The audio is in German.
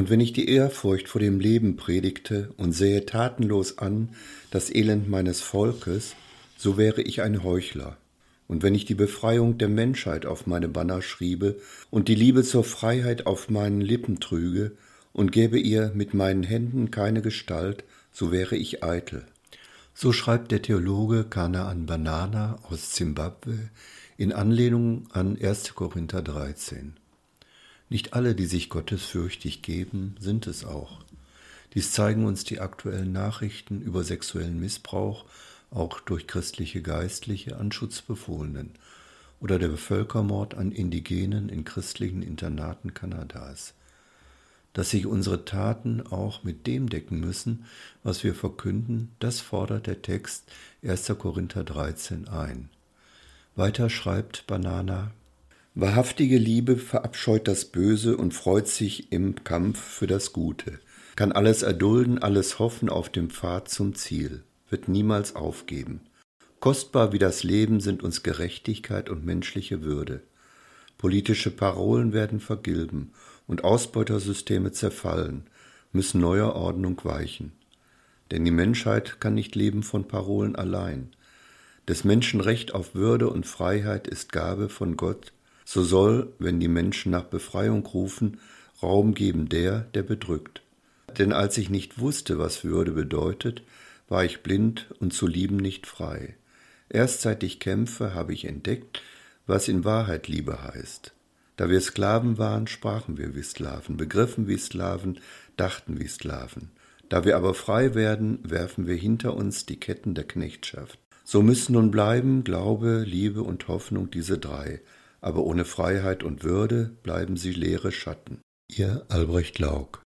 Und wenn ich die Ehrfurcht vor dem Leben predigte und sähe tatenlos an das Elend meines Volkes, so wäre ich ein Heuchler. Und wenn ich die Befreiung der Menschheit auf meine Banner schriebe und die Liebe zur Freiheit auf meinen Lippen trüge und gäbe ihr mit meinen Händen keine Gestalt, so wäre ich eitel. So schreibt der Theologe Kanaan Banana aus Zimbabwe in Anlehnung an 1. Korinther 13. Nicht alle, die sich gottesfürchtig geben, sind es auch. Dies zeigen uns die aktuellen Nachrichten über sexuellen Missbrauch, auch durch christliche Geistliche an Schutzbefohlenen, oder der Völkermord an Indigenen in christlichen Internaten Kanadas. Dass sich unsere Taten auch mit dem decken müssen, was wir verkünden, das fordert der Text 1. Korinther 13 ein. Weiter schreibt Banana Wahrhaftige Liebe verabscheut das Böse und freut sich im Kampf für das Gute, kann alles erdulden, alles hoffen auf dem Pfad zum Ziel, wird niemals aufgeben. Kostbar wie das Leben sind uns Gerechtigkeit und menschliche Würde. Politische Parolen werden vergilben und Ausbeutersysteme zerfallen, müssen neuer Ordnung weichen. Denn die Menschheit kann nicht leben von Parolen allein. Des Menschen Recht auf Würde und Freiheit ist Gabe von Gott, so soll, wenn die Menschen nach Befreiung rufen, Raum geben der, der bedrückt. Denn als ich nicht wusste, was Würde bedeutet, war ich blind und zu lieben nicht frei. Erst seit ich kämpfe, habe ich entdeckt, was in Wahrheit Liebe heißt. Da wir Sklaven waren, sprachen wir wie Sklaven, begriffen wie Sklaven, dachten wie Sklaven. Da wir aber frei werden, werfen wir hinter uns die Ketten der Knechtschaft. So müssen nun bleiben Glaube, Liebe und Hoffnung diese drei, aber ohne Freiheit und Würde bleiben sie leere Schatten. Ihr Albrecht Laug